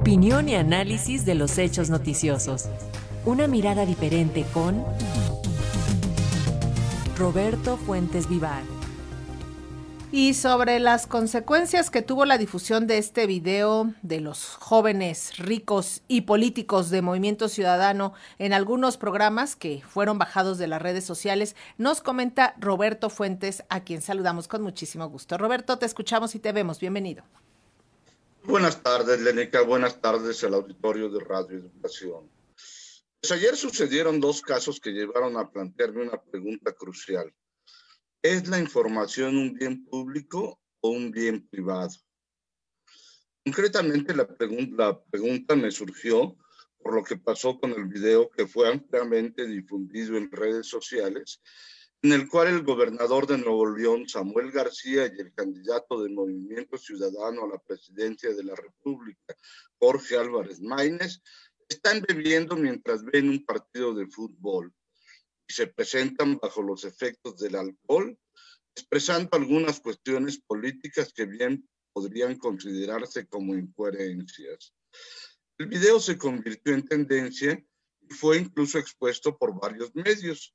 Opinión y análisis de los hechos noticiosos. Una mirada diferente con Roberto Fuentes Vivar. Y sobre las consecuencias que tuvo la difusión de este video de los jóvenes ricos y políticos de Movimiento Ciudadano en algunos programas que fueron bajados de las redes sociales, nos comenta Roberto Fuentes, a quien saludamos con muchísimo gusto. Roberto, te escuchamos y te vemos. Bienvenido. Buenas tardes, Lenica. Buenas tardes al auditorio de Radio Educación. Pues ayer sucedieron dos casos que llevaron a plantearme una pregunta crucial. ¿Es la información un bien público o un bien privado? Concretamente, la, la pregunta me surgió por lo que pasó con el video que fue ampliamente difundido en redes sociales, en el cual el gobernador de Nuevo León, Samuel García, y el candidato del Movimiento Ciudadano a la presidencia de la República, Jorge Álvarez Maínez, están bebiendo mientras ven un partido de fútbol se presentan bajo los efectos del alcohol, expresando algunas cuestiones políticas que bien podrían considerarse como incoherencias. El video se convirtió en tendencia y fue incluso expuesto por varios medios,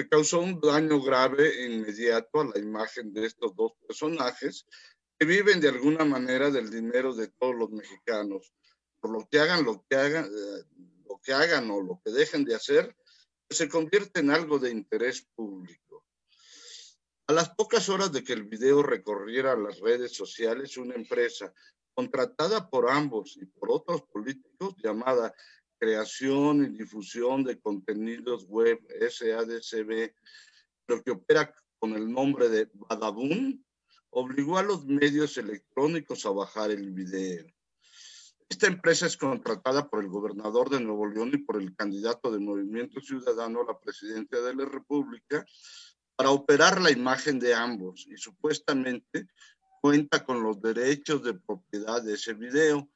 que causó un daño grave e inmediato a la imagen de estos dos personajes que viven de alguna manera del dinero de todos los mexicanos. Por lo que hagan, lo que hagan, eh, lo que hagan o lo que dejen de hacer, se convierte en algo de interés público. A las pocas horas de que el video recorriera las redes sociales, una empresa contratada por ambos y por otros políticos llamada Creación y Difusión de Contenidos Web SADCB, lo que opera con el nombre de Badabun, obligó a los medios electrónicos a bajar el video. Esta empresa es contratada por el gobernador de Nuevo León y por el candidato del Movimiento Ciudadano a la presidencia de la República para operar la imagen de ambos y supuestamente cuenta con los derechos de propiedad de ese video,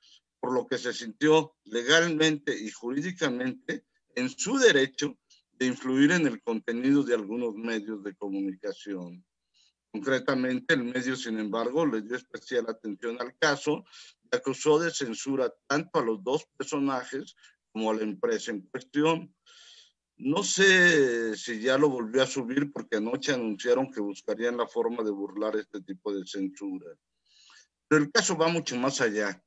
por lo que se sintió legalmente y jurídicamente en su derecho de influir en el contenido de algunos medios de comunicación. Concretamente, el medio, sin embargo, le dio especial atención al caso y acusó de censura tanto a los dos personajes como a la empresa en cuestión. No sé si ya lo volvió a subir porque anoche anunciaron que buscarían la forma de burlar este tipo de censura. Pero el caso va mucho más allá,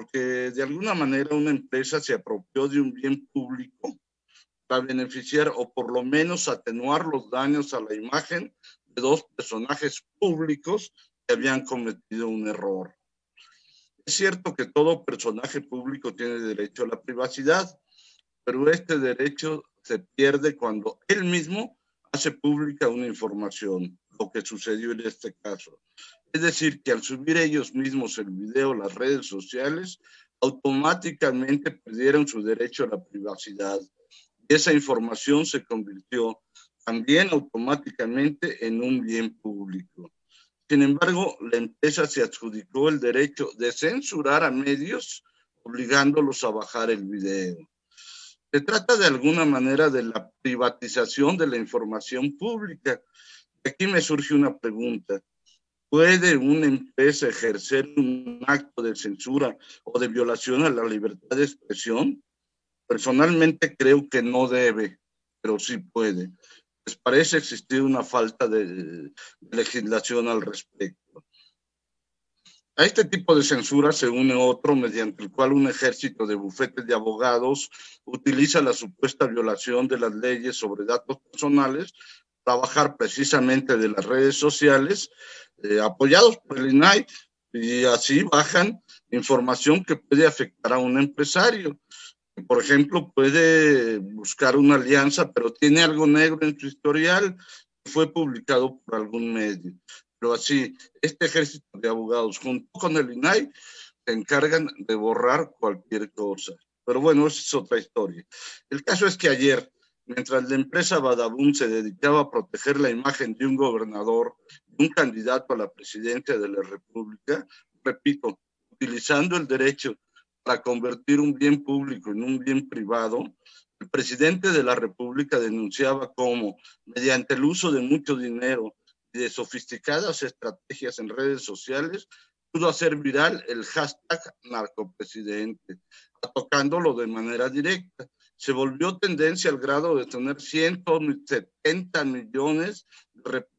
porque de alguna manera una empresa se apropió de un bien público para beneficiar o por lo menos atenuar los daños a la imagen de dos personajes públicos que habían cometido un error. Es cierto que todo personaje público tiene derecho a la privacidad, pero este derecho se pierde cuando él mismo hace pública una información, lo que sucedió en este caso. Es decir, que al subir ellos mismos el video a las redes sociales, automáticamente perdieron su derecho a la privacidad. Y esa información se convirtió también automáticamente en un bien público. Sin embargo, la empresa se adjudicó el derecho de censurar a medios, obligándolos a bajar el video. Se trata de alguna manera de la privatización de la información pública. Aquí me surge una pregunta. ¿Puede una empresa ejercer un acto de censura o de violación a la libertad de expresión? Personalmente creo que no debe, pero sí puede pues parece existir una falta de, legislación al respecto. A este tipo de censura se une otro mediante el cual un ejército de bufetes de abogados utiliza la supuesta violación de las leyes sobre datos personales para bajar precisamente de las redes sociales eh, apoyados por el INAI y así bajan información que puede afectar a un empresario por ejemplo, puede buscar una alianza, pero tiene algo negro en su historial, fue publicado por algún medio. Pero así, este ejército de abogados junto con el INAI se encargan de borrar cualquier cosa. Pero bueno, esa es otra historia. El caso es que ayer, mientras la empresa Badabun se dedicaba a proteger la imagen de un gobernador, un candidato a la presidencia de la República, repito, utilizando el derecho para convertir un bien público en un bien privado, el presidente de la República denunciaba cómo, mediante el uso de mucho dinero y de sofisticadas estrategias en redes sociales, pudo hacer viral el hashtag narcopresidente, atacándolo de manera directa. Se volvió tendencia al grado de tener 170 millones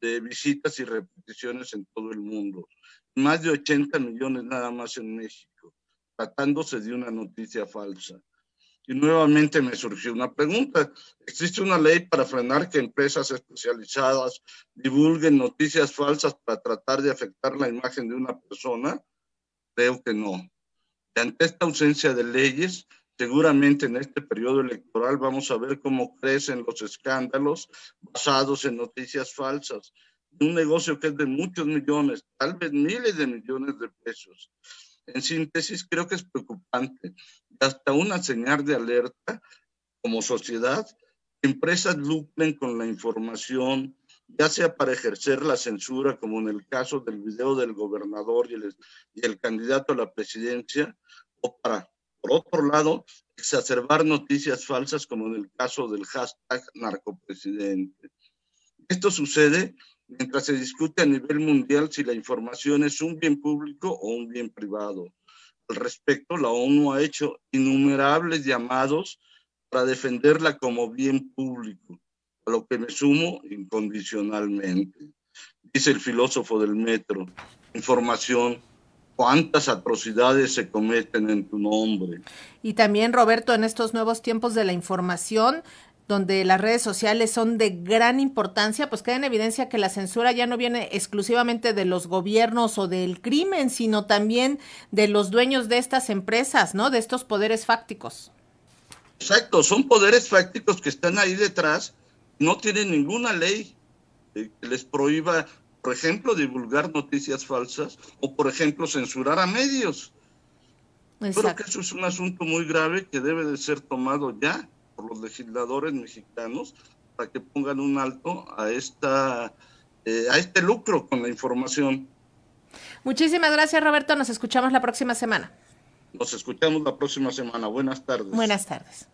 de visitas y repeticiones en todo el mundo, más de 80 millones nada más en México, tratándose de una noticia falsa. Y nuevamente me surgió una pregunta. ¿Existe una ley para frenar que empresas especializadas divulguen noticias falsas para tratar de afectar la imagen de una persona? Creo que no. Y ante esta ausencia de leyes, seguramente en este periodo electoral vamos a ver cómo crecen los escándalos basados en noticias falsas. Un negocio que es de muchos millones, tal vez miles de millones de pesos. En síntesis, creo que es preocupante hasta una señal de alerta como sociedad. Empresas lucren con la información, ya sea para ejercer la censura, como en el caso del video del gobernador y el, y el candidato a la presidencia, o para, por otro lado, exacerbar noticias falsas, como en el caso del hashtag narcopresidente. Esto sucede mientras se discute a nivel mundial si la información es un bien público o un bien privado. Al respecto, la ONU ha hecho innumerables llamados para defenderla como bien público, a lo que me sumo incondicionalmente. Dice el filósofo del metro, información, cuántas atrocidades se cometen en tu nombre. Y también, Roberto, en estos nuevos tiempos de la información, donde las redes sociales son de gran importancia, pues queda en evidencia que la censura ya no viene exclusivamente de los gobiernos o del crimen, sino también de los dueños de estas empresas, ¿no? De estos poderes fácticos. Exacto, son poderes fácticos que están ahí detrás, no tienen ninguna ley que les prohíba, por ejemplo, divulgar noticias falsas o, por ejemplo, censurar a medios. Exacto. Creo que eso es un asunto muy grave que debe de ser tomado ya por los legisladores mexicanos para que pongan un alto a esta eh, a este lucro con la información. Muchísimas gracias, Roberto. Nos escuchamos la próxima semana. Nos escuchamos la próxima semana. Buenas tardes. Buenas tardes.